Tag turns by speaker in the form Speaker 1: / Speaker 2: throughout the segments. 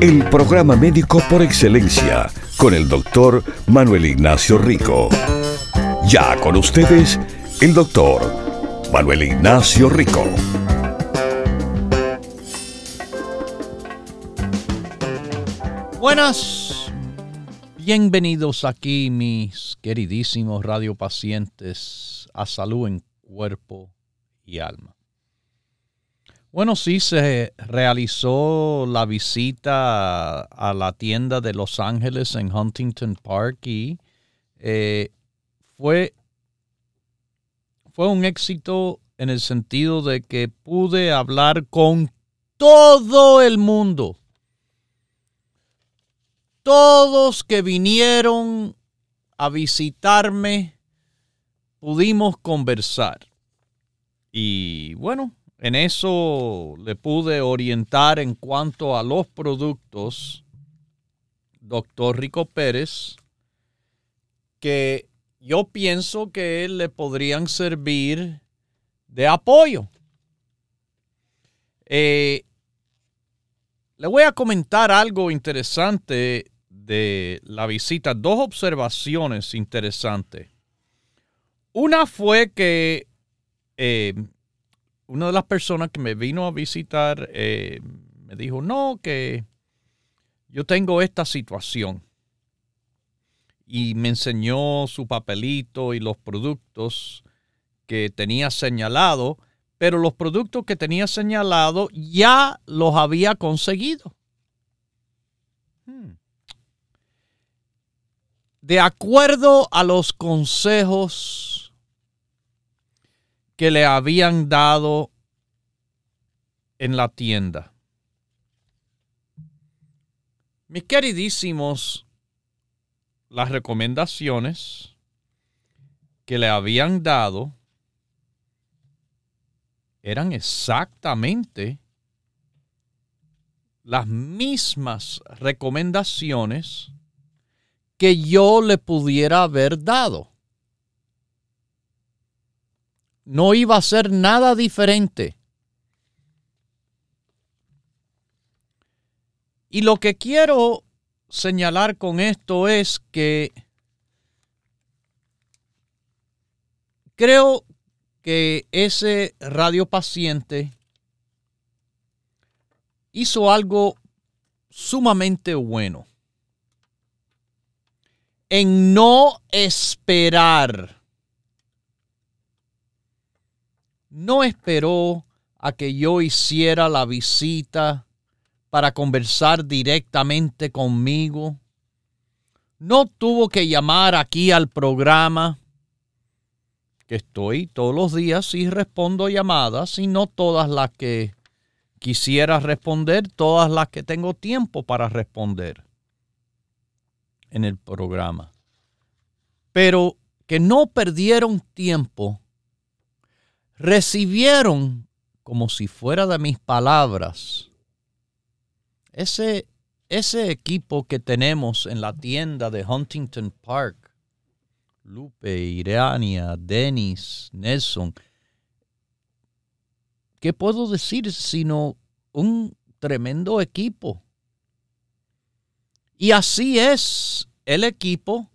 Speaker 1: El programa médico por excelencia con el doctor Manuel Ignacio Rico. Ya con ustedes, el doctor Manuel Ignacio Rico.
Speaker 2: Buenas, bienvenidos aquí mis queridísimos radiopacientes a salud en cuerpo y alma. Bueno, sí, se realizó la visita a la tienda de Los Ángeles en Huntington Park y eh, fue, fue un éxito en el sentido de que pude hablar con todo el mundo. Todos que vinieron a visitarme pudimos conversar. Y bueno, en eso le pude orientar en cuanto a los productos, doctor Rico Pérez, que yo pienso que le podrían servir de apoyo. Eh, le voy a comentar algo interesante de la visita, dos observaciones interesantes. Una fue que eh, una de las personas que me vino a visitar eh, me dijo, no, que yo tengo esta situación. Y me enseñó su papelito y los productos que tenía señalado, pero los productos que tenía señalado ya los había conseguido. Hmm. De acuerdo a los consejos que le habían dado en la tienda. Mis queridísimos, las recomendaciones que le habían dado eran exactamente las mismas recomendaciones que yo le pudiera haber dado. No iba a ser nada diferente. Y lo que quiero señalar con esto es que creo que ese radiopaciente hizo algo sumamente bueno en no esperar no esperó a que yo hiciera la visita para conversar directamente conmigo. No tuvo que llamar aquí al programa, que estoy todos los días y respondo llamadas, y no todas las que quisiera responder, todas las que tengo tiempo para responder en el programa. Pero que no perdieron tiempo recibieron como si fuera de mis palabras ese, ese equipo que tenemos en la tienda de Huntington Park, Lupe, Irania, Dennis, Nelson, ¿qué puedo decir sino un tremendo equipo? Y así es el equipo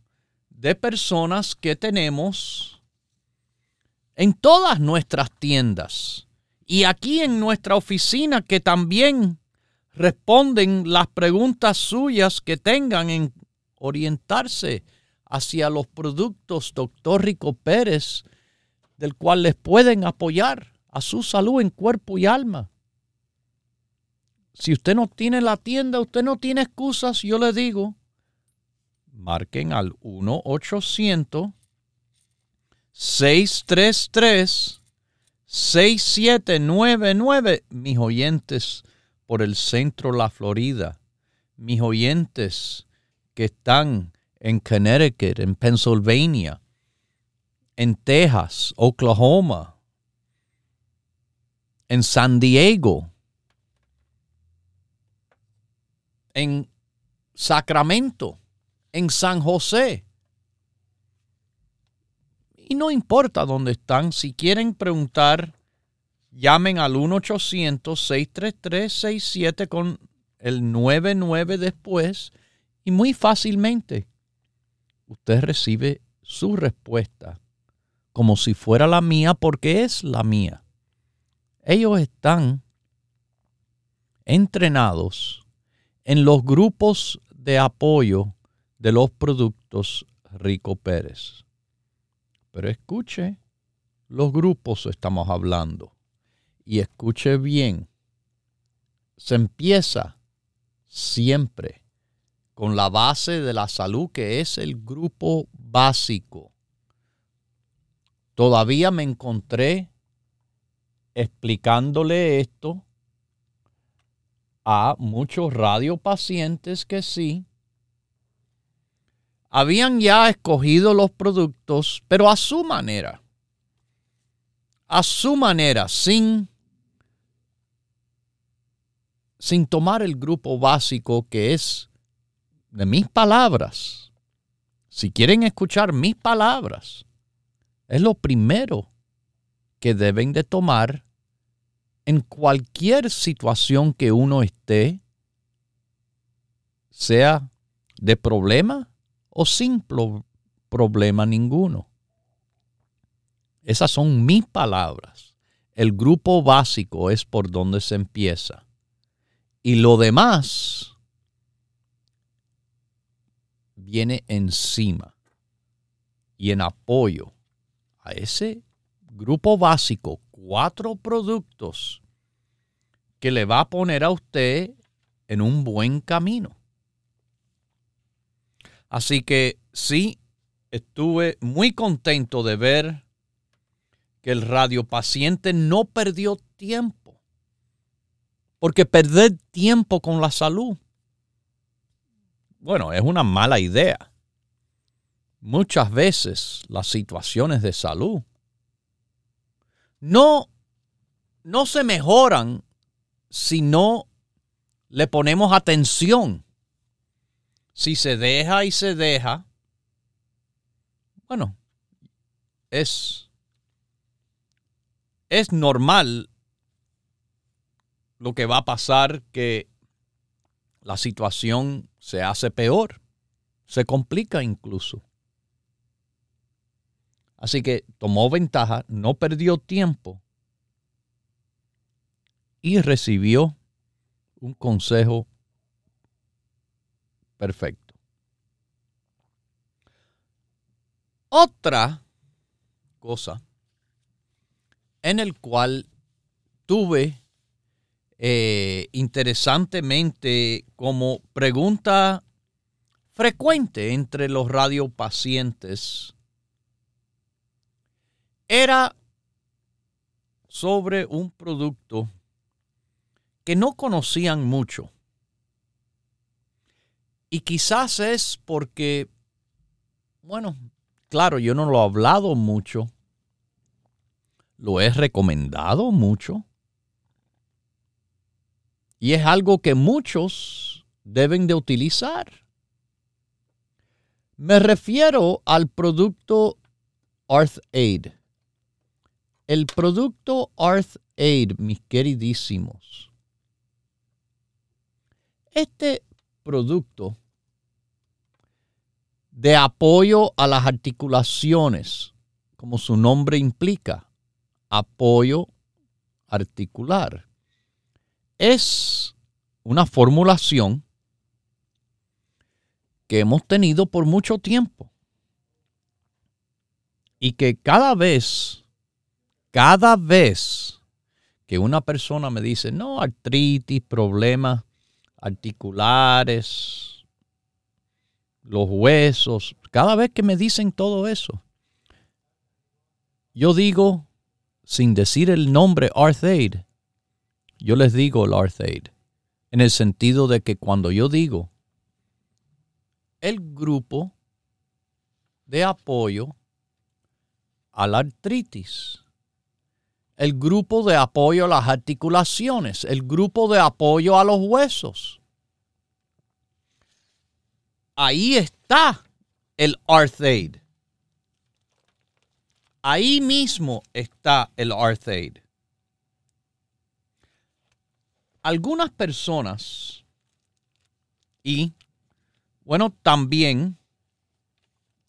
Speaker 2: de personas que tenemos en todas nuestras tiendas y aquí en nuestra oficina que también responden las preguntas suyas que tengan en orientarse hacia los productos Doctor Rico Pérez, del cual les pueden apoyar a su salud en cuerpo y alma. Si usted no tiene la tienda, usted no tiene excusas, yo le digo, marquen al 1 800 633-6799, mis oyentes por el centro de la Florida, mis oyentes que están en Connecticut, en Pennsylvania, en Texas, Oklahoma, en San Diego, en Sacramento, en San José. Y no importa dónde están, si quieren preguntar, llamen al 1-800-633-67 con el 99 después y muy fácilmente usted recibe su respuesta como si fuera la mía porque es la mía. Ellos están entrenados en los grupos de apoyo de los productos Rico Pérez. Pero escuche, los grupos estamos hablando. Y escuche bien, se empieza siempre con la base de la salud que es el grupo básico. Todavía me encontré explicándole esto a muchos radiopacientes que sí habían ya escogido los productos, pero a su manera. A su manera, sin, sin tomar el grupo básico que es de mis palabras. Si quieren escuchar mis palabras, es lo primero que deben de tomar en cualquier situación que uno esté, sea de problema o sin problema ninguno. Esas son mis palabras. El grupo básico es por donde se empieza. Y lo demás viene encima y en apoyo a ese grupo básico, cuatro productos que le va a poner a usted en un buen camino. Así que sí, estuve muy contento de ver que el radiopaciente no perdió tiempo. Porque perder tiempo con la salud, bueno, es una mala idea. Muchas veces las situaciones de salud no, no se mejoran si no le ponemos atención. Si se deja y se deja, bueno, es, es normal lo que va a pasar que la situación se hace peor, se complica incluso. Así que tomó ventaja, no perdió tiempo y recibió un consejo perfecto. Otra cosa en el cual tuve eh, interesantemente como pregunta frecuente entre los radiopacientes era sobre un producto que no conocían mucho. Y quizás es porque, bueno, claro, yo no lo he hablado mucho, lo he recomendado mucho, y es algo que muchos deben de utilizar. Me refiero al producto Arth Aid. El producto Arth Aid, mis queridísimos, este producto de apoyo a las articulaciones, como su nombre implica, apoyo articular, es una formulación que hemos tenido por mucho tiempo y que cada vez, cada vez que una persona me dice, no, artritis, problemas articulares, los huesos, cada vez que me dicen todo eso, yo digo, sin decir el nombre Arthaid, yo les digo el Arthaid, en el sentido de que cuando yo digo el grupo de apoyo a la artritis, el grupo de apoyo a las articulaciones, el grupo de apoyo a los huesos. Ahí está el Arthaid. Ahí mismo está el Arthaid. Algunas personas y, bueno, también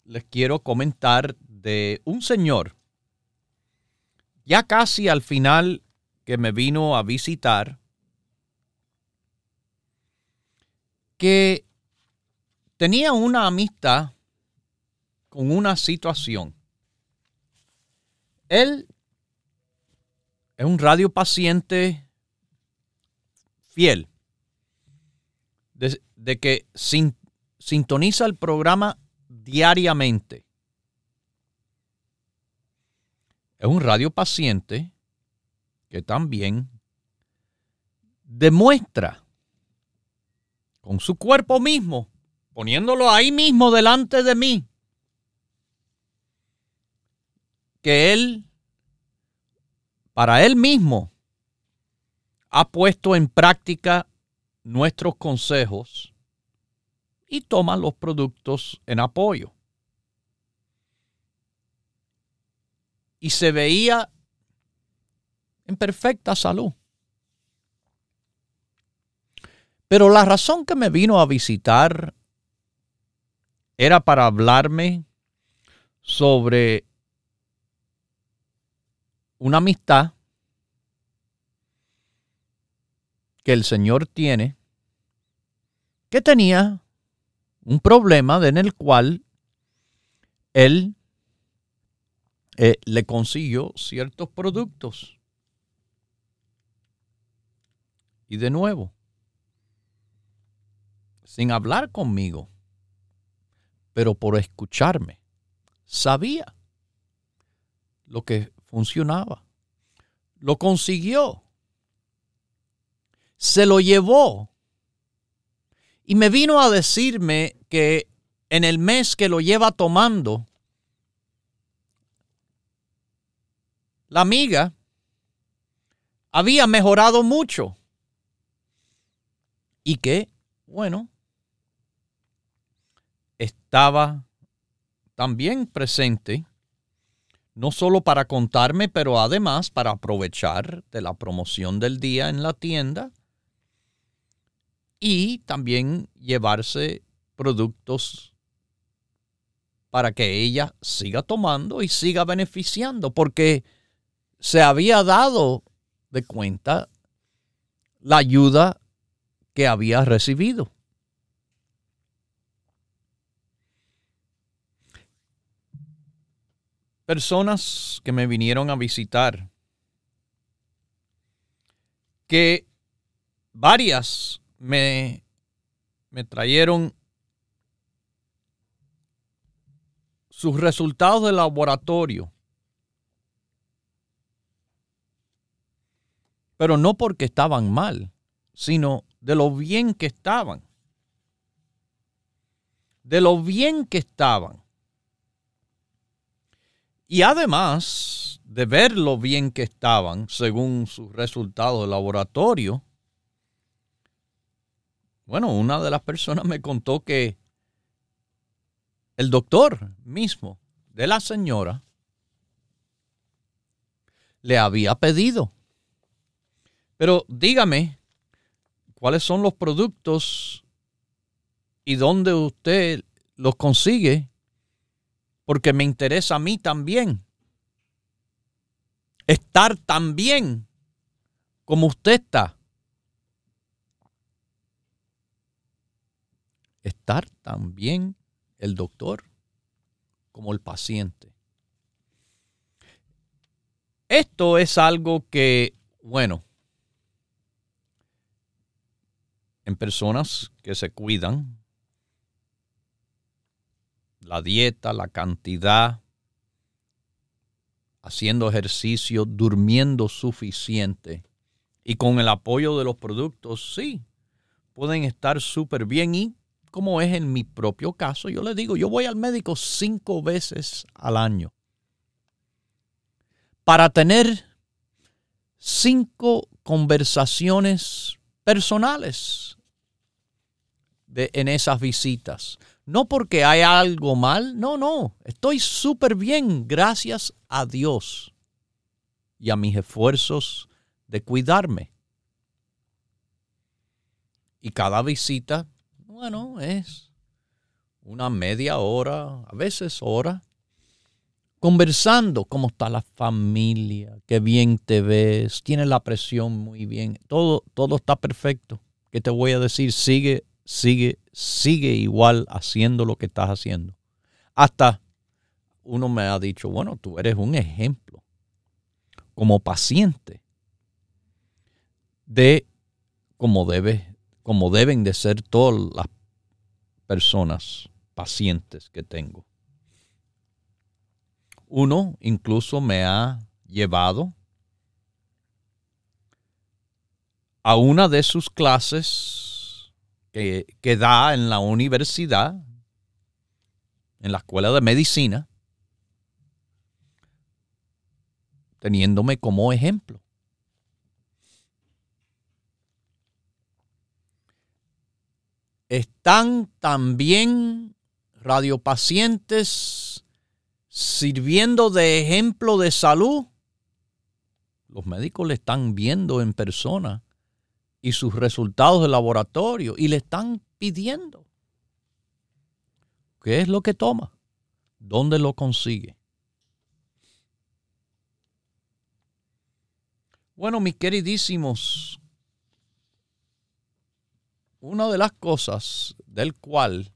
Speaker 2: les quiero comentar de un señor, ya casi al final que me vino a visitar, que tenía una amistad con una situación. Él es un radiopaciente fiel, de, de que sintoniza el programa diariamente. Es un radiopaciente que también demuestra con su cuerpo mismo, poniéndolo ahí mismo delante de mí, que él, para él mismo, ha puesto en práctica nuestros consejos y toma los productos en apoyo. Y se veía en perfecta salud. Pero la razón que me vino a visitar era para hablarme sobre una amistad que el Señor tiene, que tenía un problema en el cual Él eh, le consiguió ciertos productos. Y de nuevo, sin hablar conmigo, pero por escucharme, sabía lo que funcionaba. Lo consiguió se lo llevó y me vino a decirme que en el mes que lo lleva tomando, la amiga había mejorado mucho. Y que, bueno, estaba también presente, no solo para contarme, pero además para aprovechar de la promoción del día en la tienda y también llevarse productos para que ella siga tomando y siga beneficiando, porque se había dado de cuenta la ayuda que había recibido. Personas que me vinieron a visitar, que varias me, me trajeron sus resultados de laboratorio. Pero no porque estaban mal, sino de lo bien que estaban. De lo bien que estaban. Y además de ver lo bien que estaban, según sus resultados de laboratorio, bueno, una de las personas me contó que el doctor mismo de la señora le había pedido. Pero dígame, ¿cuáles son los productos y dónde usted los consigue? Porque me interesa a mí también. Estar tan bien como usted está. estar también el doctor como el paciente. Esto es algo que, bueno, en personas que se cuidan, la dieta, la cantidad, haciendo ejercicio, durmiendo suficiente. Y con el apoyo de los productos, sí, pueden estar súper bien. Y como es en mi propio caso, yo le digo, yo voy al médico cinco veces al año. Para tener cinco conversaciones personales en esas visitas. No porque hay algo mal, no, no, estoy súper bien, gracias a Dios y a mis esfuerzos de cuidarme. Y cada visita, bueno, es una media hora, a veces hora, conversando cómo está la familia, qué bien te ves, tienes la presión muy bien, todo, todo está perfecto. ¿Qué te voy a decir? Sigue, sigue, sigue igual haciendo lo que estás haciendo. Hasta uno me ha dicho, bueno, tú eres un ejemplo como paciente de cómo como deben de ser todas las personas pacientes que tengo. Uno incluso me ha llevado a una de sus clases que, da en la universidad, en la escuela de medicina, teniéndome como ejemplo. están también radiopacientes sirviendo de ejemplo de salud. Los médicos le están viendo en persona y sus resultados de laboratorio y le están pidiendo. ¿Qué es lo que toma? ¿Dónde lo consigue? Bueno, mis queridísimos una de las cosas del cual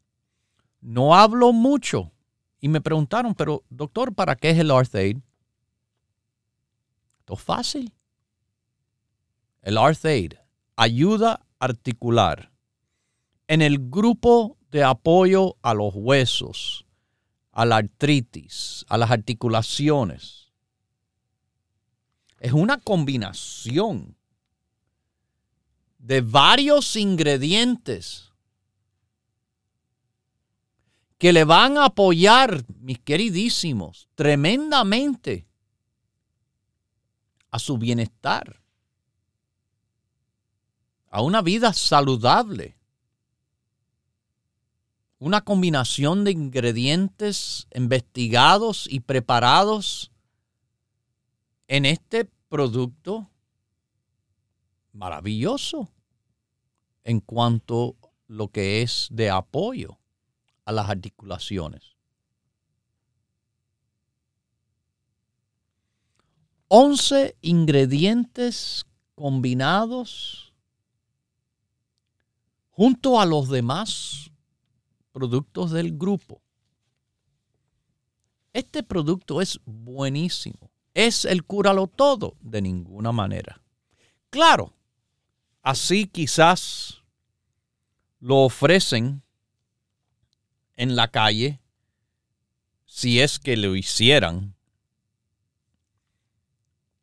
Speaker 2: no hablo mucho y me preguntaron, pero doctor, ¿para qué es el Arthaid? Esto es fácil. El Arthaid ayuda articular en el grupo de apoyo a los huesos, a la artritis, a las articulaciones. Es una combinación de varios ingredientes que le van a apoyar, mis queridísimos, tremendamente a su bienestar, a una vida saludable. Una combinación de ingredientes investigados y preparados en este producto maravilloso en cuanto a lo que es de apoyo a las articulaciones. 11 ingredientes combinados junto a los demás productos del grupo. Este producto es buenísimo. ¿Es el cúralo todo? De ninguna manera. Claro, Así quizás lo ofrecen en la calle si es que lo hicieran.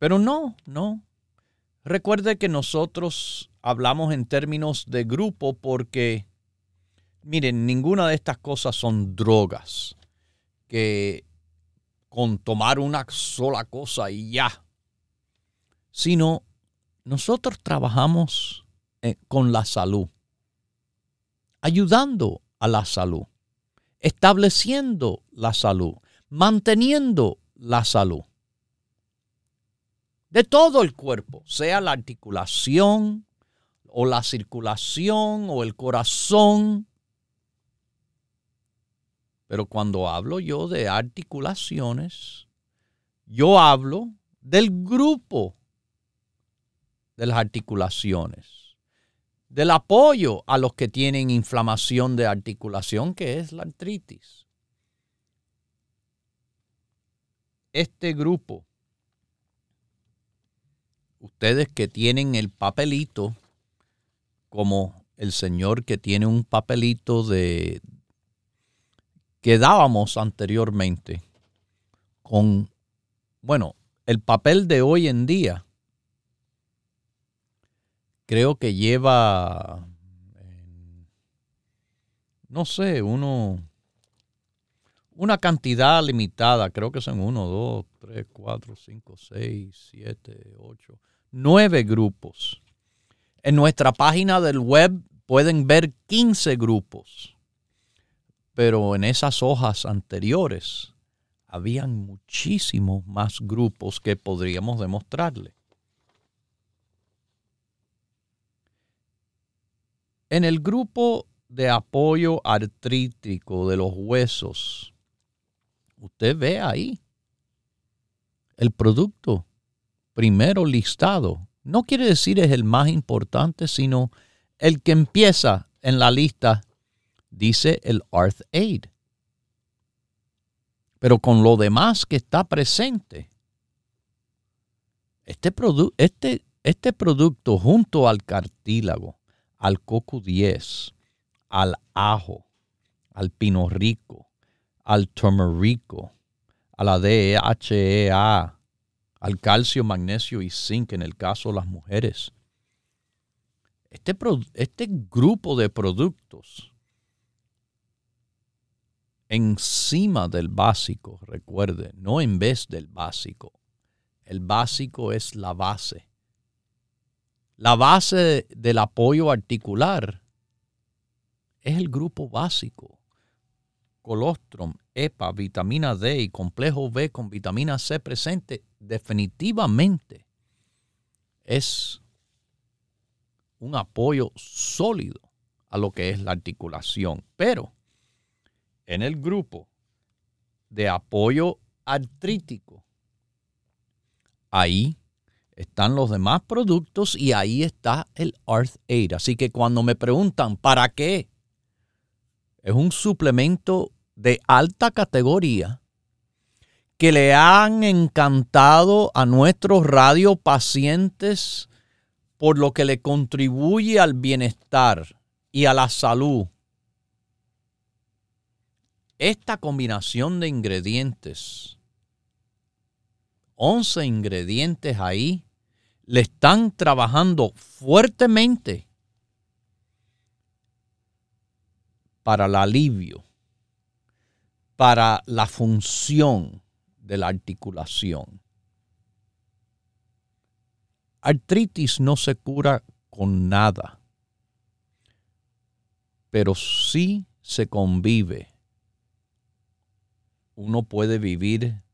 Speaker 2: Pero no, no. Recuerde que nosotros hablamos en términos de grupo porque, miren, ninguna de estas cosas son drogas que con tomar una sola cosa y ya, sino nosotros trabajamos eh, con la salud, ayudando a la salud, estableciendo la salud, manteniendo la salud. De todo el cuerpo, sea la articulación o la circulación o el corazón. Pero cuando hablo yo de articulaciones, yo hablo del grupo de las articulaciones, del apoyo a los que tienen inflamación de articulación, que es la artritis. Este grupo, ustedes que tienen el papelito, como el señor que tiene un papelito de que dábamos anteriormente con, bueno, el papel de hoy en día creo que lleva no sé, uno, una cantidad limitada, creo que son uno, dos, tres, cuatro, cinco, seis, siete, ocho, nueve grupos. En nuestra página del web pueden ver 15 grupos, pero en esas hojas anteriores habían muchísimos más grupos que podríamos demostrarle. En el grupo de apoyo artrítico de los huesos, usted ve ahí el producto primero listado. No quiere decir es el más importante, sino el que empieza en la lista, dice el Arth Aid. Pero con lo demás que está presente, este, este, este producto junto al cartílago, al coco 10, al ajo, al pino rico, al turmerico, a la DHEA, al calcio, magnesio y zinc en el caso de las mujeres. Este, este grupo de productos encima del básico, recuerde, no en vez del básico. El básico es la base. La base del apoyo articular es el grupo básico. Colostrum, EPA, vitamina D y complejo B con vitamina C presente definitivamente es un apoyo sólido a lo que es la articulación. Pero en el grupo de apoyo artrítico, ahí están los demás productos y ahí está el Arth Aid. Así que cuando me preguntan, ¿para qué? Es un suplemento de alta categoría que le han encantado a nuestros radiopacientes por lo que le contribuye al bienestar y a la salud. Esta combinación de ingredientes, 11 ingredientes ahí, le están trabajando fuertemente para el alivio, para la función de la articulación. Artritis no se cura con nada, pero sí se convive uno puede vivir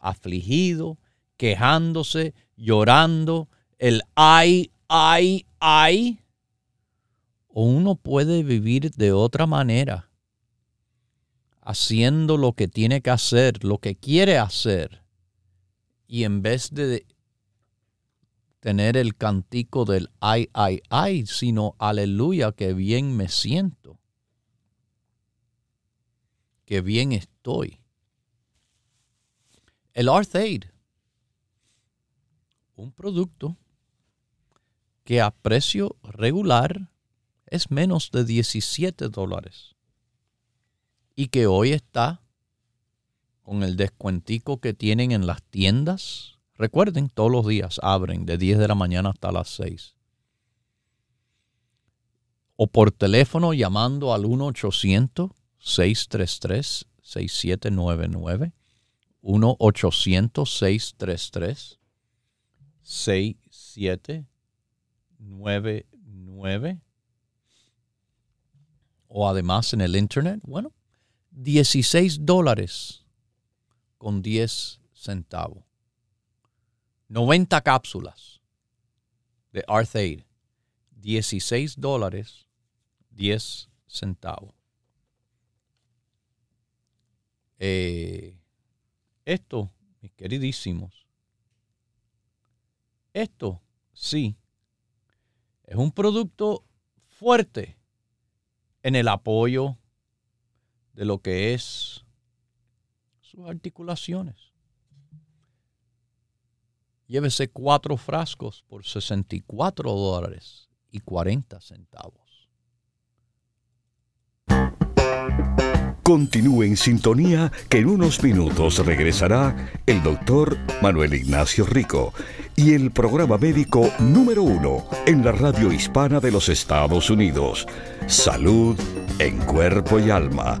Speaker 2: afligido, quejándose, llorando, el ay, ay, ay. O uno puede vivir de otra manera, haciendo lo que tiene que hacer, lo que quiere hacer. Y en vez de tener el cantico del ay, ay, ay, sino aleluya, que bien me siento, que bien estoy. El Arthaid, un producto que a precio regular es menos de 17 dólares y que hoy está con el descuentico que tienen en las tiendas. Recuerden, todos los días abren de 10 de la mañana hasta las 6. O por teléfono llamando al 1-800-633-6799 1-800-633-6799. O además en el internet, bueno, 16 dólares con 10 centavos. 90 cápsulas de Arthaid. 16 dólares 10 centavos. Eh, esto, mis queridísimos, esto sí es un producto fuerte en el apoyo de lo que es sus articulaciones. Llévese cuatro frascos por 64 dólares y 40 centavos.
Speaker 3: Continúe en sintonía que en unos minutos regresará el doctor Manuel Ignacio Rico y el programa médico número uno en la radio hispana de los Estados Unidos, Salud en Cuerpo y Alma.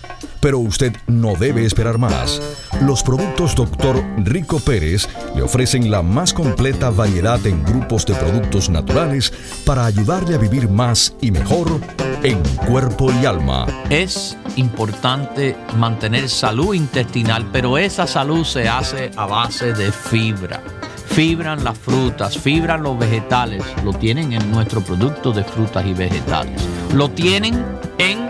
Speaker 3: Pero usted no debe esperar más. Los productos Dr. Rico Pérez le ofrecen la más completa variedad en grupos de productos naturales para ayudarle a vivir más y mejor en cuerpo y alma.
Speaker 2: Es importante mantener salud intestinal, pero esa salud se hace a base de fibra. Fibran las frutas, fibran los vegetales, lo tienen en nuestro producto de frutas y vegetales. Lo tienen en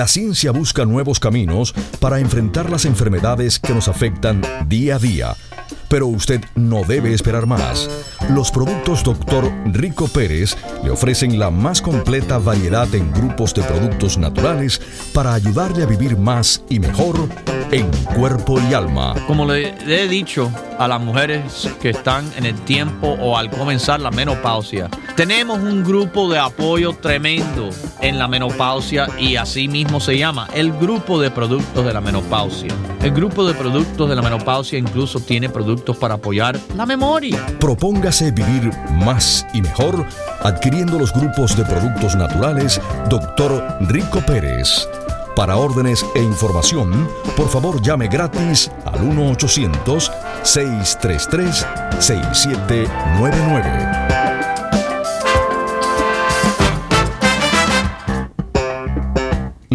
Speaker 3: La ciencia busca nuevos caminos para enfrentar las enfermedades que nos afectan día a día pero usted no debe esperar más. Los productos Dr. Rico Pérez le ofrecen la más completa variedad en grupos de productos naturales para ayudarle a vivir más y mejor en cuerpo y alma.
Speaker 2: Como le he dicho a las mujeres que están en el tiempo o al comenzar la menopausia, tenemos un grupo de apoyo tremendo en la menopausia y así mismo se llama el grupo de productos de la menopausia. El grupo de productos de la menopausia incluso tiene productos para apoyar la memoria.
Speaker 3: Propóngase vivir más y mejor adquiriendo los grupos de productos naturales Dr. Rico Pérez. Para órdenes e información, por favor llame gratis al 1-800-633-6799.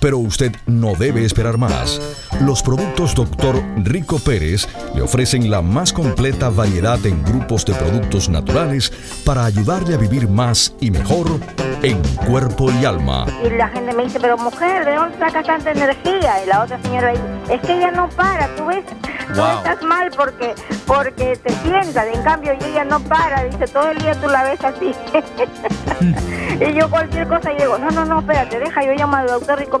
Speaker 3: pero usted no debe esperar más. Los productos Dr. Rico Pérez le ofrecen la más completa variedad en grupos de productos naturales para ayudarle a vivir más y mejor en cuerpo y alma.
Speaker 4: Y la gente me dice, pero mujer, ¿de dónde saca tanta energía? Y la otra señora dice, es que ella no para, tú ves, tú estás mal porque, porque te sientas, en cambio ella no para, dice, todo el día tú la ves así. y yo cualquier cosa digo, no, no, no, espérate, deja, yo llamo al doctor Rico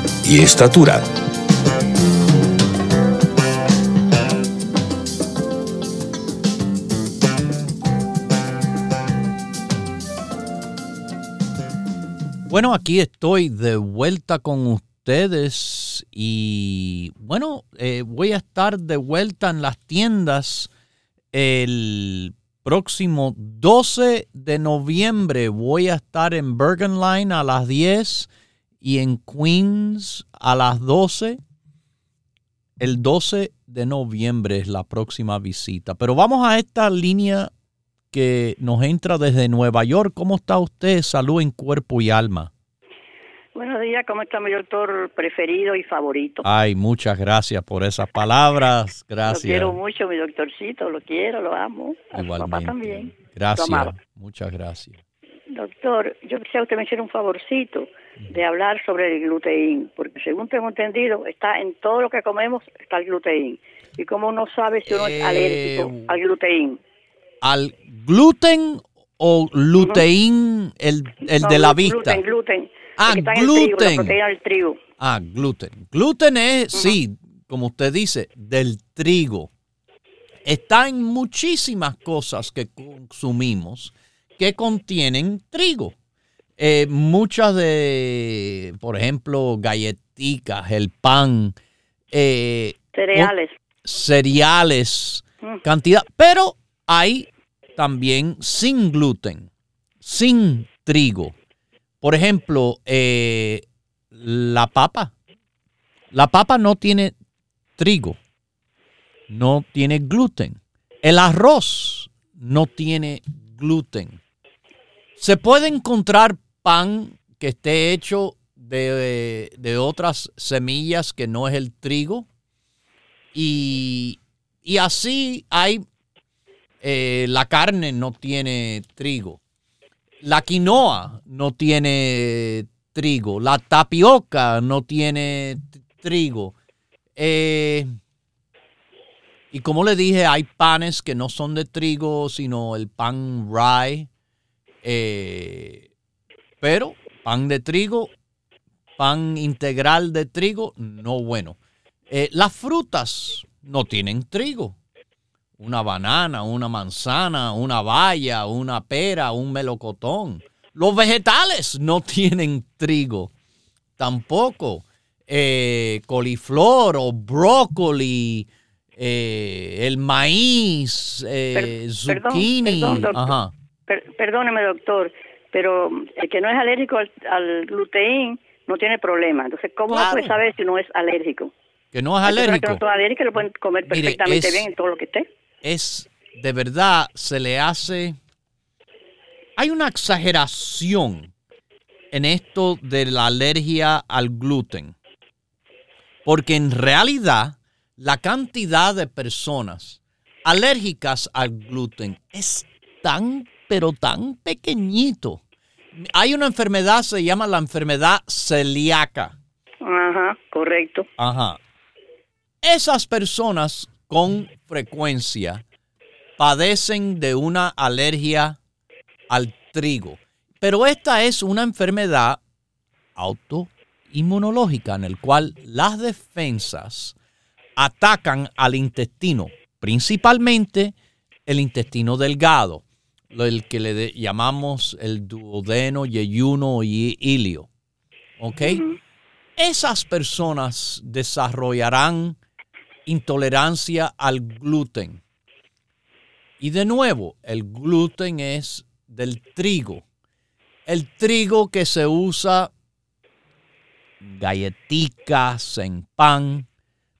Speaker 1: y estatura.
Speaker 2: Bueno, aquí estoy de vuelta con ustedes y bueno, eh, voy a estar de vuelta en las tiendas el próximo 12 de noviembre. Voy a estar en Bergen Line a las 10 y en Queens a las 12. El 12 de noviembre es la próxima visita. Pero vamos a esta línea que nos entra desde Nueva York. ¿Cómo está usted? Salud en cuerpo y alma.
Speaker 5: Buenos días, ¿cómo está mi doctor preferido y favorito?
Speaker 2: Ay, muchas gracias por esas palabras. Gracias.
Speaker 5: Lo quiero mucho, mi doctorcito, lo quiero, lo amo. A papá también.
Speaker 2: Gracias, muchas gracias.
Speaker 5: Doctor, yo quisiera usted me hiciera un favorcito de hablar sobre el gluten, porque según tengo entendido, está en todo lo que comemos, está el gluten. ¿Y cómo uno sabe si uno es alérgico eh, al gluten?
Speaker 2: ¿Al gluten o luteín, el, el de la vista?
Speaker 5: Gluten, gluten.
Speaker 2: Ah, gluten. trigo. Ah, gluten. Gluten es, sí, como usted dice, del trigo. Está en muchísimas cosas que consumimos que contienen trigo. Eh, muchas de, por ejemplo, galletitas, el pan.
Speaker 5: Eh, cereales.
Speaker 2: Cereales, mm. cantidad. Pero hay también sin gluten, sin trigo. Por ejemplo, eh, la papa. La papa no tiene trigo, no tiene gluten. El arroz no tiene gluten. Se puede encontrar pan que esté hecho de, otras semillas que no es el trigo. Y, así hay, eh, la carne no tiene trigo. La quinoa no tiene trigo. La tapioca no tiene trigo. Eh, y como le dije, hay panes que no son de trigo, sino el pan rye. Eh, pero pan de trigo, pan integral de trigo, no bueno. Eh, las frutas no tienen trigo una banana, una manzana, una baya, una pera, un melocotón. Los vegetales no tienen trigo, tampoco. Eh, coliflor o brócoli, eh, el maíz, zucchini.
Speaker 5: Perdóneme, doctor, pero el que no es alérgico al, gluten no tiene problema. Entonces, ¿cómo puede saber si no es alérgico?
Speaker 2: Que no es alérgico.
Speaker 5: Que no es alérgico, lo pueden comer perfectamente bien en todo lo que esté
Speaker 2: es de verdad, se le hace... Hay una exageración en esto de la alergia al gluten, porque en realidad la cantidad de personas alérgicas al gluten es tan, pero tan pequeñito. Hay una enfermedad, se llama la enfermedad celíaca.
Speaker 5: Ajá, correcto.
Speaker 2: Ajá. Esas personas con frecuencia padecen de una alergia al trigo. Pero esta es una enfermedad autoinmunológica en el cual las defensas atacan al intestino, principalmente el intestino delgado, el que le llamamos el duodeno, yeyuno y ilio. ¿Ok? Esas personas desarrollarán intolerancia al gluten. Y de nuevo, el gluten es del trigo. El trigo que se usa galletitas en pan.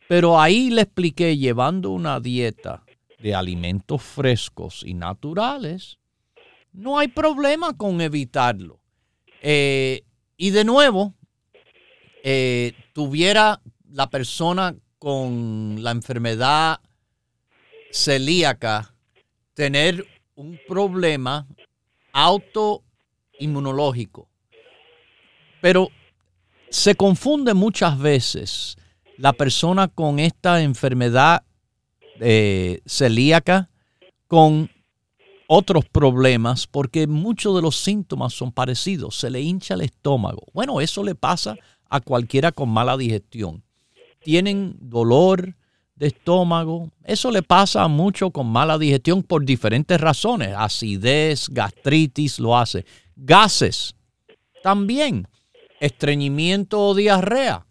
Speaker 2: Pero ahí le expliqué, llevando una dieta de alimentos frescos y naturales, no hay problema con evitarlo. Eh, y de nuevo, eh, tuviera la persona con la enfermedad celíaca tener un problema autoinmunológico. Pero se confunde muchas veces la persona con esta enfermedad eh, celíaca con otros problemas porque muchos de los síntomas son parecidos. Se le hincha el estómago. Bueno, eso le pasa a cualquiera con mala digestión. Tienen dolor de estómago. Eso le pasa a mucho con mala digestión por diferentes razones. Acidez, gastritis lo hace. Gases, también. Estreñimiento o diarrea,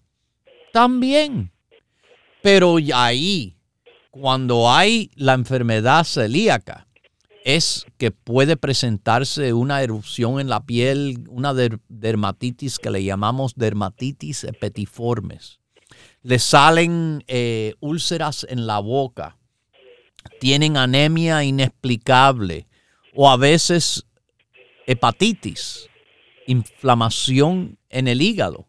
Speaker 2: también. Pero ahí, cuando hay la enfermedad celíaca, es que puede presentarse una erupción en la piel, una dermatitis que le llamamos dermatitis epetiformes. Le salen eh, úlceras en la boca, tienen anemia inexplicable o a veces hepatitis, inflamación en el hígado.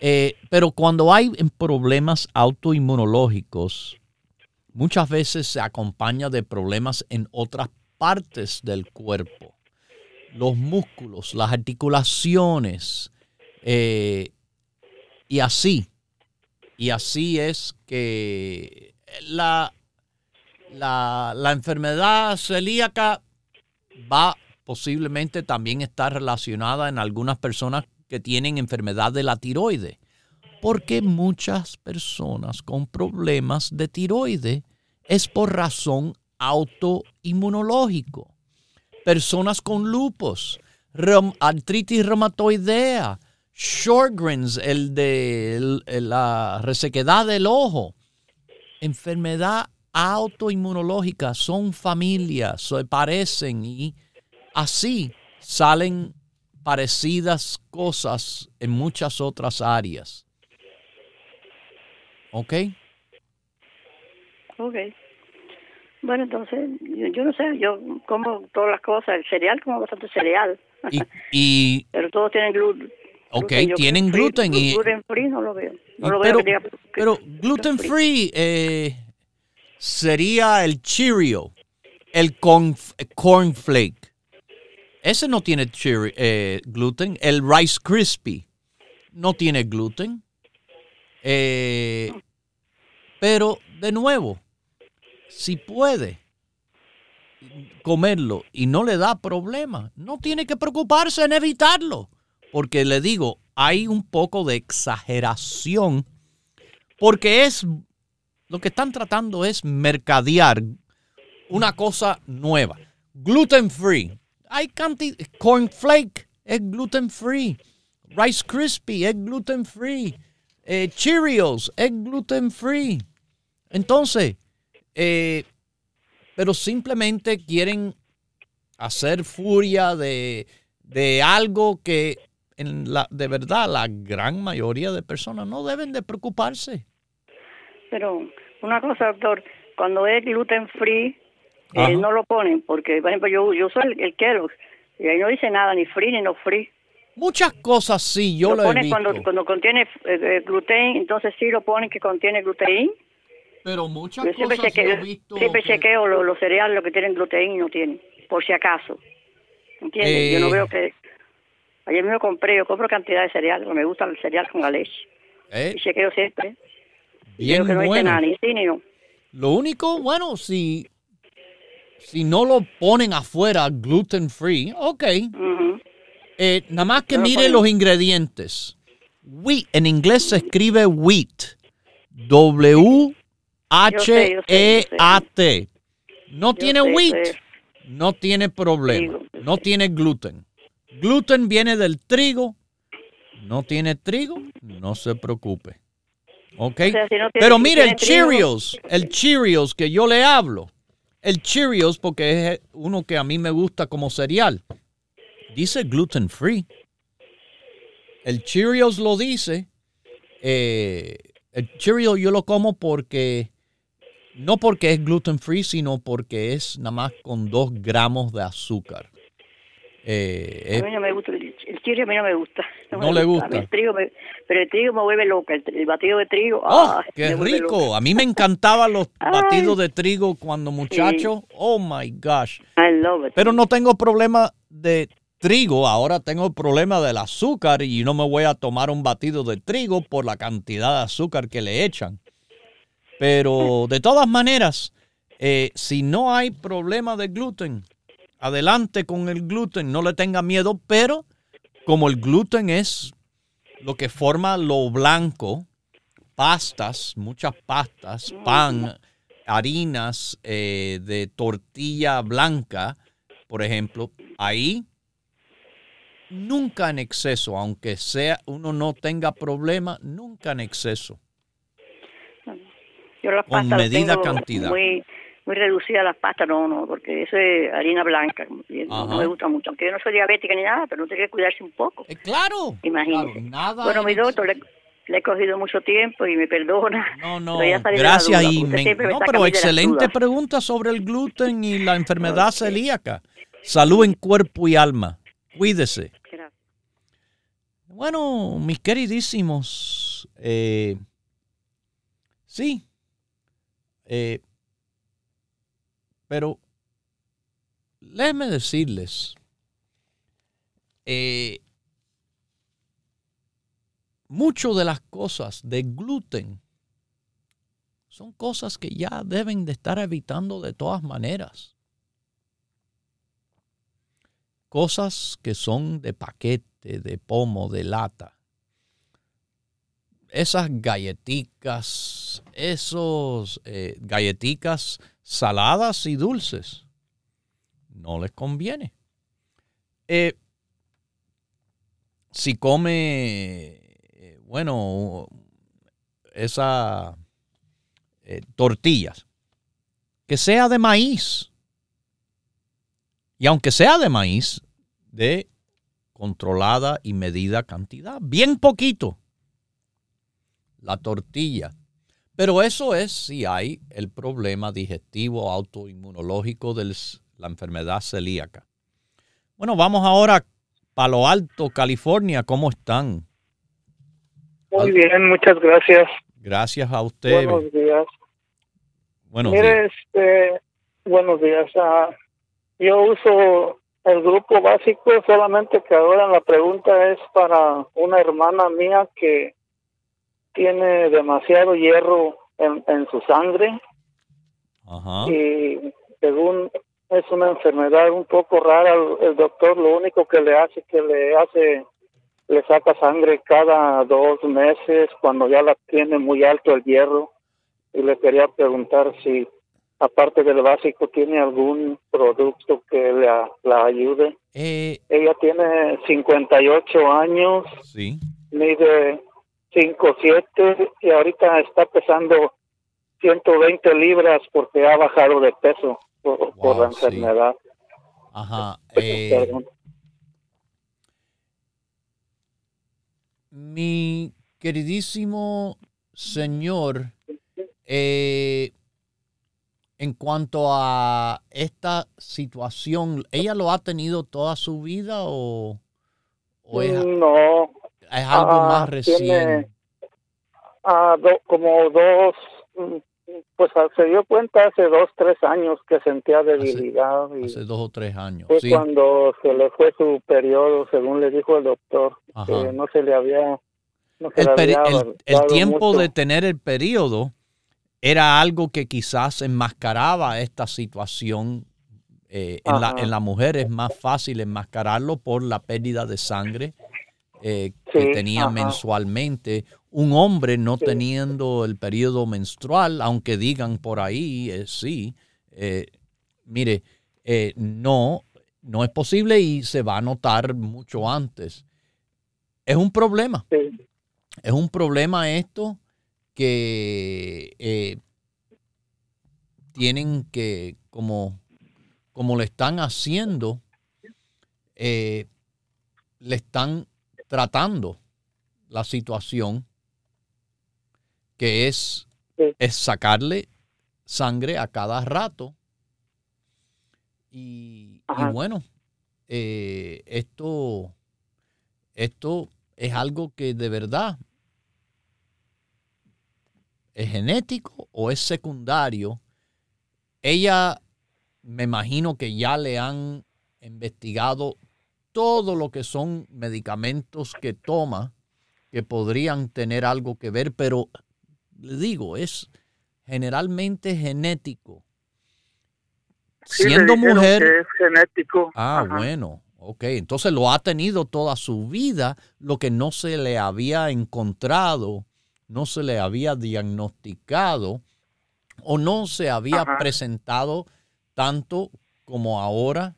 Speaker 2: Eh, pero cuando hay problemas autoinmunológicos, muchas veces se acompaña de problemas en otras partes del cuerpo. Los músculos, las articulaciones, eh, y así. Y así es que la, la, la enfermedad celíaca va posiblemente también estar relacionada en algunas personas que tienen enfermedad de la tiroide porque muchas personas con problemas de tiroide es por razón autoinmunológico. Personas con lupus, artritis reumatoidea, Sjogren's, el de la resequedad del ojo, enfermedad autoinmunológica, son familias, se parecen y así salen parecidas cosas en muchas otras áreas. ¿Ok?
Speaker 5: Ok. Bueno, entonces, yo, no sé, yo como todas las cosas, el cereal como bastante cereal.
Speaker 2: Y,
Speaker 5: pero todos tienen gluten.
Speaker 2: Ok, tienen gluten y...
Speaker 5: Gluten free no lo veo. No
Speaker 2: lo pero, veo pero gluten free eh, sería el Cheerio, el corn, cornflake. Ese no tiene eh, gluten. El Rice Crispy no tiene gluten. Eh, pero, de nuevo, si puede comerlo y no le da problema, no tiene que preocuparse en evitarlo. Porque le digo, hay un poco de exageración. Porque es lo que están tratando es mercadear una cosa nueva. Gluten free. Hay cantidad. Cornflake es gluten free. Rice Krispie es gluten free. Eh, Cheerios es gluten free. Entonces, eh, pero simplemente quieren hacer furia de, algo que en la, de verdad la gran mayoría de personas no deben de preocuparse.
Speaker 5: Pero una cosa, doctor, cuando es gluten free, eh, no lo ponen, porque por ejemplo yo, yo soy el, el y ahí no dice nada, ni free ni no free.
Speaker 2: Muchas cosas sí, yo lo, lo he visto.
Speaker 5: Cuando, cuando contiene eh, eh, gluten, entonces sí lo ponen que contiene gluten.
Speaker 2: Pero muchas yo siempre cosas chequeo, he visto
Speaker 5: Siempre chequeo los, cereales, lo que tienen gluten y no tienen, por si acaso. ¿Entiendes? Yo no veo que... Ayer mismo compré, yo compro cantidad de cereal, me gusta el cereal con la leche.
Speaker 2: ¿Eh?
Speaker 5: Y chequeo siempre.
Speaker 2: Bien que no bueno.
Speaker 5: Nada, ni sí ni no.
Speaker 2: Lo único, bueno, si, si no lo ponen afuera gluten free, ok. Eh, nada más que mire los ingredientes. Wheat, en inglés se escribe wheat. W-H-E-A-T. No tiene wheat, no tiene problema. No tiene gluten. Gluten viene del trigo. No tiene trigo, no se preocupe. ¿Ok? Pero mire, el Cheerios, el Cheerios que yo le hablo, el Cheerios porque es uno que a mí me gusta como cereal dice gluten free. El Cheerios lo dice. Eh, el Cheerios yo lo como porque, no porque es gluten free, sino porque es nada más con dos gramos de azúcar. Eh,
Speaker 5: a mí no me gusta, el, chile a mí no me gusta.
Speaker 2: No, le gusta.
Speaker 5: El trigo pero el trigo me vuelve loca, el, batido de trigo.
Speaker 2: ¡Oh, qué rico! A mí me encantaban los batidos de trigo cuando muchacho. Oh, my gosh.
Speaker 5: I love it.
Speaker 2: Pero no tengo problema de trigo, ahora tengo el problema del azúcar y no me voy a tomar un batido de trigo por la cantidad de azúcar que le echan. Pero de todas maneras, eh, si no hay problema de gluten, adelante con el gluten, no le tenga miedo, pero como el gluten es lo que forma lo blanco, pastas, muchas pastas, pan, harinas eh, de tortilla blanca, por ejemplo, ahí nunca en exceso, aunque sea uno no tenga problema, nunca en exceso.
Speaker 5: Yo las
Speaker 2: con medida cantidad.
Speaker 5: Muy, muy reducida las pastas, no, no, porque eso es harina blanca, no, me gusta mucho. Aunque yo no soy diabética ni nada, pero uno tiene que cuidarse un poco.
Speaker 2: Eh, claro.
Speaker 5: Imagínese. bueno, mi doctor, le, he cogido mucho tiempo y me perdona.
Speaker 2: No, no, gracias. y no, pero excelente pregunta sobre el gluten y la enfermedad celíaca. Salud en cuerpo y alma. Cuídese. Bueno, mis queridísimos, eh, sí, eh, pero déjenme decirles, eh, mucho de las cosas de gluten son cosas que ya deben de estar evitando de todas maneras. Cosas que son de paquete, de pomo, de lata. Esas galletitas, esos eh, galletitas saladas y dulces, no les conviene. Eh, si come, eh, bueno, esas tortillas, que sea de maíz, y aunque sea de maíz, de controlada y medida cantidad, bien poquito. La tortilla. Pero eso es si hay el problema digestivo autoinmunológico de la enfermedad celíaca. Bueno, vamos ahora a Palo Alto, California. ¿Cómo están?
Speaker 6: Muy bien, muchas gracias.
Speaker 2: Gracias a usted.
Speaker 6: Buenos días.
Speaker 2: Buenos días.
Speaker 6: Este, buenos días. Ah, yo uso el grupo básico, solamente que ahora la pregunta es para una hermana mía que tiene demasiado hierro en, en su sangre
Speaker 2: Ajá.
Speaker 6: y según es una enfermedad un poco rara, el, doctor lo único que le hace que le hace le saca sangre cada dos meses cuando ya la tiene muy alto el hierro y le quería preguntar si aparte del básico, ¿tiene algún producto que la, la ayude?
Speaker 2: Eh,
Speaker 6: Ella tiene 58 años,
Speaker 2: sí.
Speaker 6: mide 5'7 y ahorita está pesando 120 libras porque ha bajado de peso por, la enfermedad.
Speaker 2: Ajá. Eh, mi queridísimo señor, eh, en cuanto a esta situación, ¿ella lo ha tenido toda su vida o,
Speaker 6: es, no,
Speaker 2: es algo ah, más reciente?
Speaker 6: Ah, como dos, pues se dio cuenta hace dos, tres años que sentía debilidad.
Speaker 2: Hace, dos o tres años.
Speaker 6: Fue cuando se le fue su periodo, según le dijo el doctor, que no se le había...
Speaker 2: el, tiempo de tener el periodo era algo que quizás enmascaraba esta situación. Eh, en, la, en, la, mujer es más fácil enmascararlo por la pérdida de sangre eh, que tenía mensualmente. Un hombre no teniendo el periodo menstrual, aunque digan por ahí, eh, sí, mire, no, no es posible y se va a notar mucho antes. Es un problema. Es un problema esto que eh, tienen que, como, como le están haciendo, eh, le están tratando la situación, que es, es sacarle sangre a cada rato. Y, y bueno, eh, esto, esto es algo que de verdad es genético o es secundario. Ella, me imagino que ya le han investigado todo lo que son medicamentos que toma que podrían tener algo que ver, pero le digo, es generalmente genético. Siendo mujer.
Speaker 6: es genético.
Speaker 2: Ah, bueno. Ok, entonces lo ha tenido toda su vida, lo que no se le había encontrado, no se le había diagnosticado o no se había presentado tanto como ahora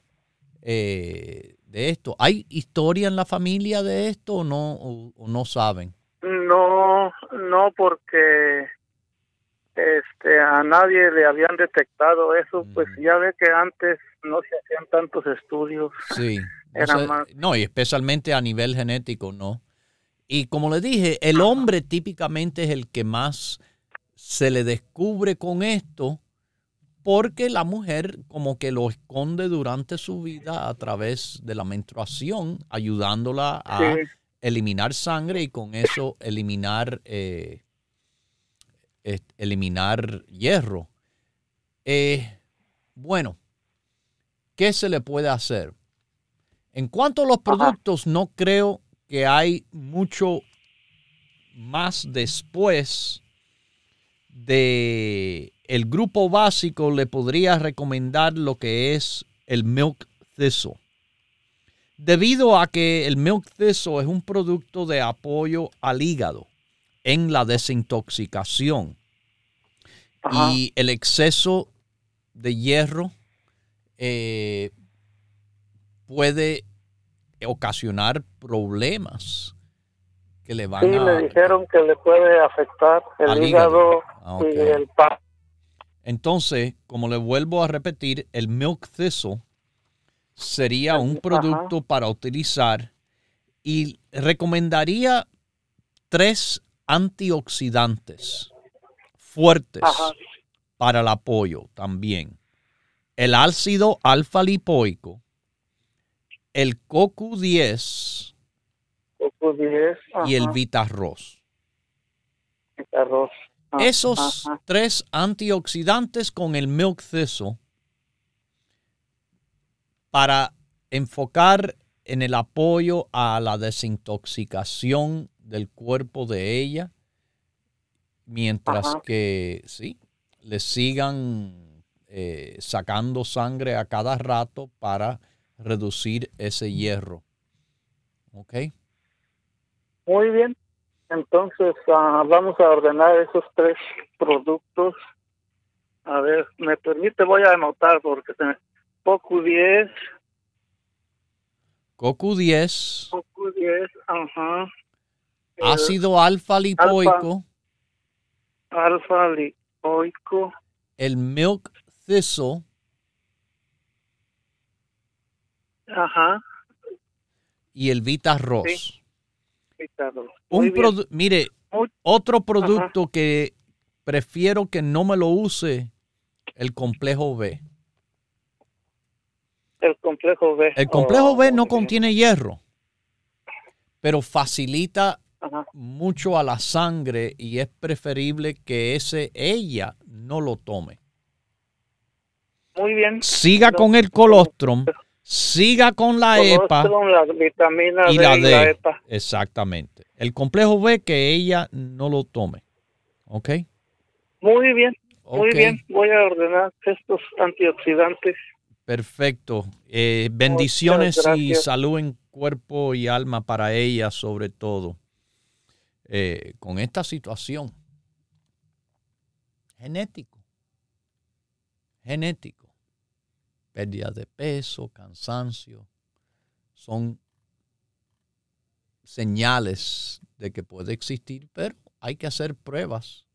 Speaker 2: eh, de esto. ¿Hay historia en la familia de esto o no, o no saben?
Speaker 6: No, no, porque este, a nadie le habían detectado eso, pues mm. ya ve que antes no se hacían tantos estudios.
Speaker 2: Sí. No, y especialmente a nivel genético, ¿no? Y como le dije, el hombre típicamente es el que más se le descubre con esto porque la mujer como que lo esconde durante su vida a través de la menstruación, ayudándola a eliminar sangre y con eso eliminar eh, eliminar hierro. Eh, bueno, ¿qué se le puede hacer? En cuanto a los productos, no creo que hay mucho más después de el grupo básico le podría recomendar lo que es el milk thistle. Debido a que el milk thistle es un producto de apoyo al hígado en la desintoxicación. Y el exceso de hierro eh, puede ocasionar problemas que le van
Speaker 6: sí, a... le dijeron que le puede afectar el hígado, ah, y el pan.
Speaker 2: Entonces, como le vuelvo a repetir, el milk thistle sería un producto para utilizar y recomendaría tres antioxidantes fuertes para el apoyo también. El ácido alfa lipoico, el CoQ10, y el Vitarros. Esos tres antioxidantes con el milk thistle para enfocar en el apoyo a la desintoxicación del cuerpo de ella, mientras que sí, le sigan eh, sacando sangre a cada rato para reducir ese hierro. ¿Ok?
Speaker 6: Muy bien. Entonces ah, vamos a ordenar esos tres productos. A ver, me permite, voy a anotar porque poco 10.
Speaker 2: Cocu 10.
Speaker 6: Cocu 10, ajá.
Speaker 2: Ácido alfa lipoico.
Speaker 6: Alfa, lipoico.
Speaker 2: El milk thistle.
Speaker 6: Ajá.
Speaker 2: Y el Vita Ross. Un mire, otro producto que prefiero que no me lo use, el complejo B.
Speaker 6: El complejo B.
Speaker 2: El complejo B no contiene hierro, pero facilita mucho a la sangre y es preferible que ese ella no lo tome.
Speaker 6: Muy bien.
Speaker 2: Siga con el colostrum, siga con la EPA
Speaker 6: la vitamina
Speaker 2: y la D. Exactamente. El complejo B que ella no lo tome. ¿Ok?
Speaker 6: Muy bien. Muy bien. Voy a ordenar estos antioxidantes.
Speaker 2: Perfecto. Eh, bendiciones y salud en cuerpo y alma para ella sobre todo. Eh, con esta situación. Genético. Genético. Pérdida de peso, cansancio. Son señales de que puede existir, pero hay que hacer pruebas,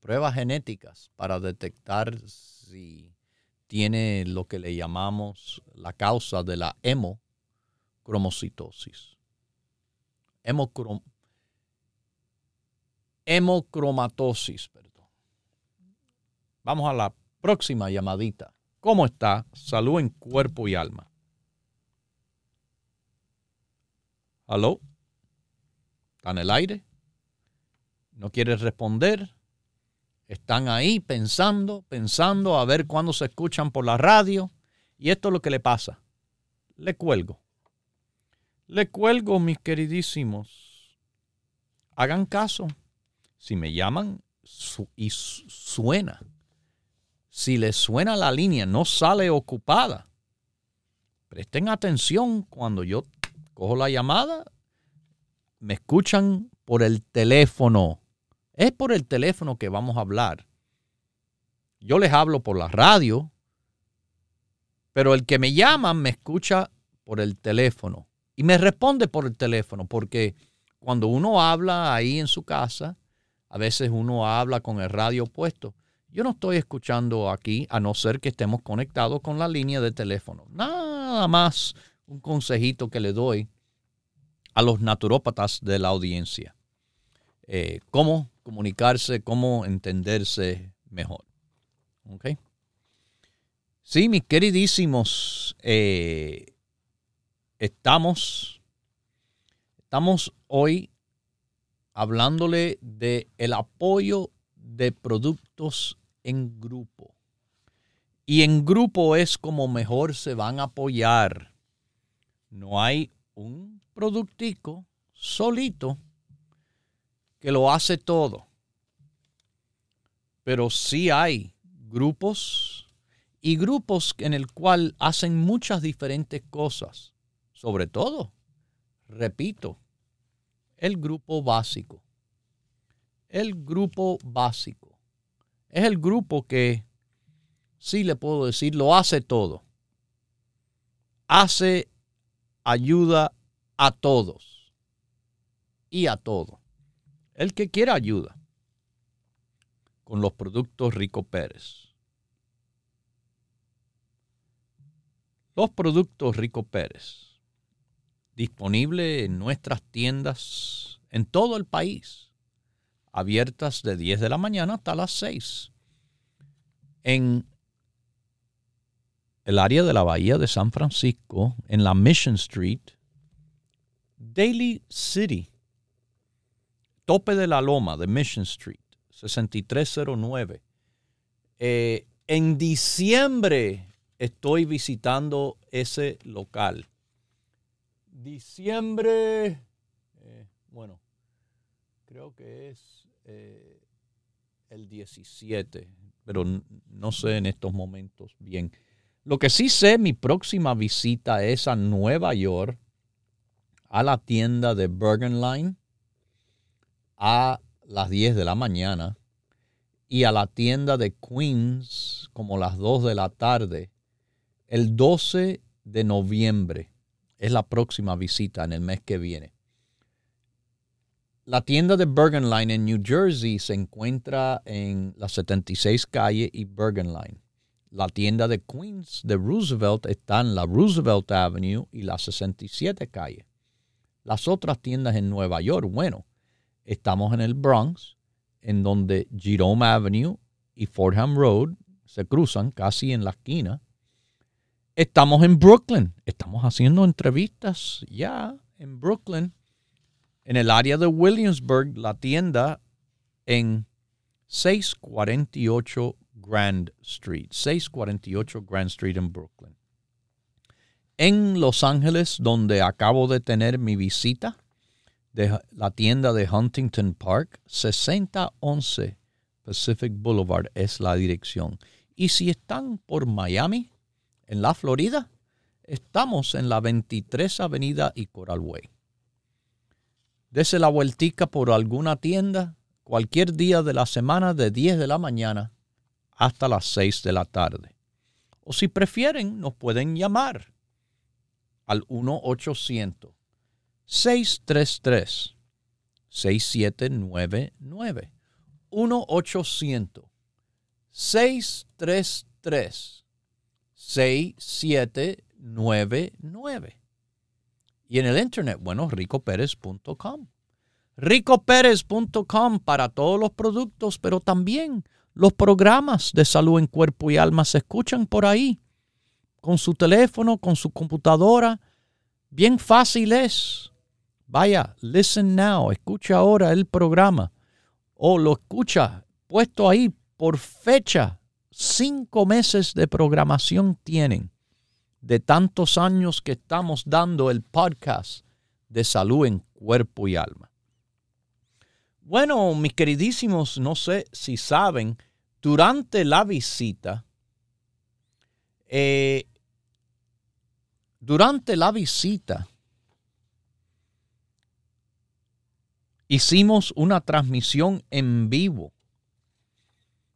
Speaker 2: pruebas genéticas para detectar si tiene lo que le llamamos la causa de la hemocromocitosis. Hemocrom hemocromatosis. Perdón. Vamos a la próxima llamadita. ¿Cómo está? Salud en cuerpo y alma. ¿Aló? ¿Está en el aire? ¿No quieres responder? Están ahí pensando, pensando a ver cuándo se escuchan por la radio. Y esto es lo que le pasa. Le cuelgo. Le cuelgo, mis queridísimos. Hagan caso. Si me llaman y suena, si les suena la línea, no sale ocupada. Presten atención cuando yo cojo la llamada. Me escuchan por el teléfono. Es por el teléfono que vamos a hablar. Yo les hablo por la radio, pero el que me llama me escucha por el teléfono y me responde por el teléfono, porque cuando uno habla ahí en su casa, a veces uno habla con el radio puesto. Yo no estoy escuchando aquí a no ser que estemos conectados con la línea de teléfono. Nada más un consejito que le doy a los naturópatas de la audiencia. Eh, cómo comunicarse, cómo entenderse mejor. ¿Ok? Sí, mis queridísimos, eh, estamos, estamos hoy hablándole de el apoyo de productos en grupo. Y en grupo es como mejor se van a apoyar. No hay un productico solito que lo hace todo. Pero sí hay grupos y grupos en el cual hacen muchas diferentes cosas. Sobre todo, repito, el grupo básico. El grupo básico. Es el grupo que, sí le puedo decir, lo hace todo. Hace ayuda a todos y a todo. El que quiera ayuda con los productos Rico Pérez. Los productos Rico Pérez, disponible en nuestras tiendas en todo el país, abiertas de 10 de la mañana hasta las 6. En el área de la Bahía de San Francisco, en la Mission Street, Daily City, tope de la loma de Mission Street, 6309. Eh, en diciembre estoy visitando ese local. Diciembre, eh, bueno, creo que es eh, el 17, pero no sé en estos momentos bien. Lo que sí sé, mi próxima visita es a Nueva York, a la tienda de Bergen Line, a las 10 de la mañana, y a la tienda de Queens como las 2 de la tarde, el 12 de noviembre. Es la próxima visita en el mes que viene. La tienda de Bergen Line en New Jersey se encuentra en la 76 calle y Bergen Line. La tienda de Queens de Roosevelt está en la Roosevelt Avenue y la 67 calle. Las otras tiendas en Nueva York, bueno, estamos en el Bronx, en donde Jerome Avenue y Fordham Road se cruzan casi en la esquina. Estamos en Brooklyn, estamos haciendo entrevistas ya en Brooklyn, en el área de Williamsburg, la tienda en 648 Grand Street, 648 Grand Street en Brooklyn. En Los Ángeles, donde acabo de tener mi visita de la tienda de Huntington Park, 6011 Pacific Boulevard es la dirección. Y si están por Miami, en la Florida, estamos en la 23 Avenida y Coral Way. Dese la vueltica por alguna tienda cualquier día de la semana de 10 de la mañana hasta las 6 de la tarde. O si prefieren, nos pueden llamar al 1-800-633-6799. 1-800-633-6799. Y en el internet, bueno, ricopérez.com. ricopérez.com para todos los productos, pero también los programas de salud en cuerpo y alma se escuchan por ahí, con su teléfono, con su computadora. Bien fácil es. Vaya, listen now, escucha ahora el programa o lo escucha puesto ahí por fecha. Cinco meses de programación tienen de tantos años que estamos dando el podcast de salud en cuerpo y alma. Bueno, mis queridísimos, no sé si saben, durante la visita, eh, durante la visita, hicimos una transmisión en vivo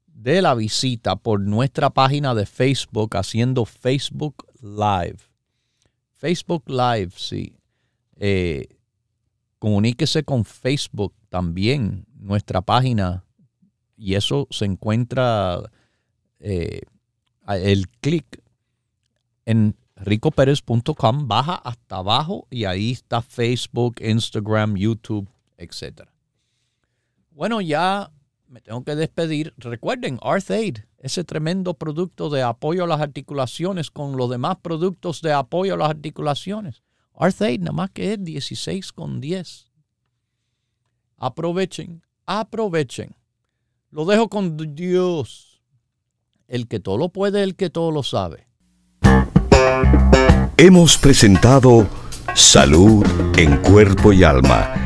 Speaker 2: de la visita por nuestra página de Facebook haciendo Facebook Live. Facebook Live, sí. Eh, comuníquese con Facebook también, nuestra página, y eso se encuentra eh, el clic en ricoperez.com, baja hasta abajo y ahí está Facebook, Instagram, YouTube etc. Bueno, ya me tengo que despedir. Recuerden, ArthAid, ese tremendo producto de apoyo a las articulaciones con los demás productos de apoyo a las articulaciones. ArthAid nada más que es 16 con 10. Aprovechen, aprovechen. Lo dejo con Dios. El que todo lo puede, el que todo lo sabe.
Speaker 1: Hemos presentado Salud en Cuerpo y Alma